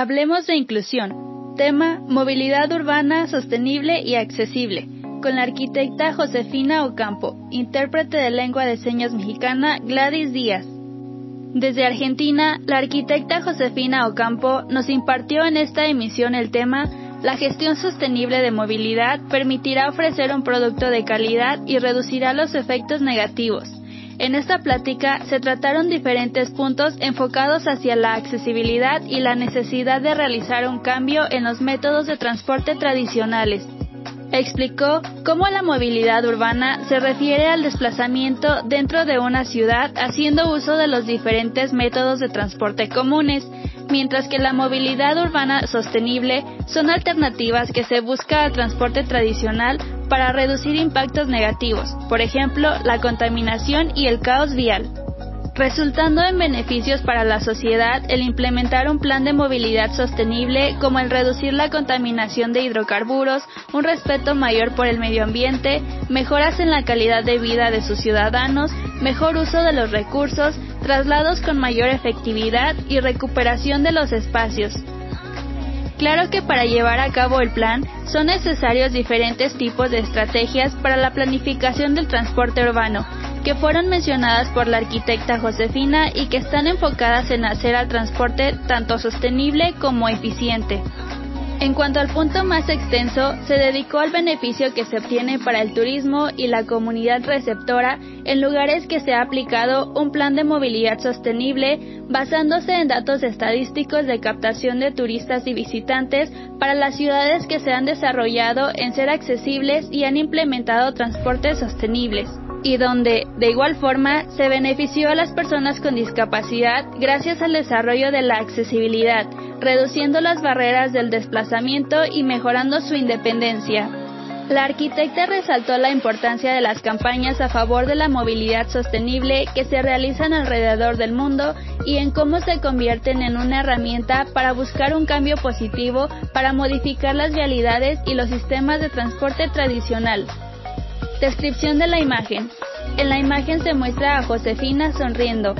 Hablemos de inclusión. Tema, movilidad urbana sostenible y accesible, con la arquitecta Josefina Ocampo, intérprete de lengua de señas mexicana Gladys Díaz. Desde Argentina, la arquitecta Josefina Ocampo nos impartió en esta emisión el tema La gestión sostenible de movilidad permitirá ofrecer un producto de calidad y reducirá los efectos negativos. En esta plática se trataron diferentes puntos enfocados hacia la accesibilidad y la necesidad de realizar un cambio en los métodos de transporte tradicionales. Explicó cómo la movilidad urbana se refiere al desplazamiento dentro de una ciudad haciendo uso de los diferentes métodos de transporte comunes, mientras que la movilidad urbana sostenible son alternativas que se busca al transporte tradicional para reducir impactos negativos, por ejemplo, la contaminación y el caos vial resultando en beneficios para la sociedad el implementar un plan de movilidad sostenible como el reducir la contaminación de hidrocarburos, un respeto mayor por el medio ambiente, mejoras en la calidad de vida de sus ciudadanos, mejor uso de los recursos, traslados con mayor efectividad y recuperación de los espacios. Claro que para llevar a cabo el plan son necesarios diferentes tipos de estrategias para la planificación del transporte urbano, que fueron mencionadas por la arquitecta Josefina y que están enfocadas en hacer al transporte tanto sostenible como eficiente. En cuanto al punto más extenso, se dedicó al beneficio que se obtiene para el turismo y la comunidad receptora en lugares que se ha aplicado un plan de movilidad sostenible basándose en datos estadísticos de captación de turistas y visitantes para las ciudades que se han desarrollado en ser accesibles y han implementado transportes sostenibles y donde, de igual forma, se benefició a las personas con discapacidad gracias al desarrollo de la accesibilidad, reduciendo las barreras del desplazamiento y mejorando su independencia. La arquitecta resaltó la importancia de las campañas a favor de la movilidad sostenible que se realizan alrededor del mundo y en cómo se convierten en una herramienta para buscar un cambio positivo para modificar las realidades y los sistemas de transporte tradicional. Descripción de la imagen. En la imagen se muestra a Josefina sonriendo,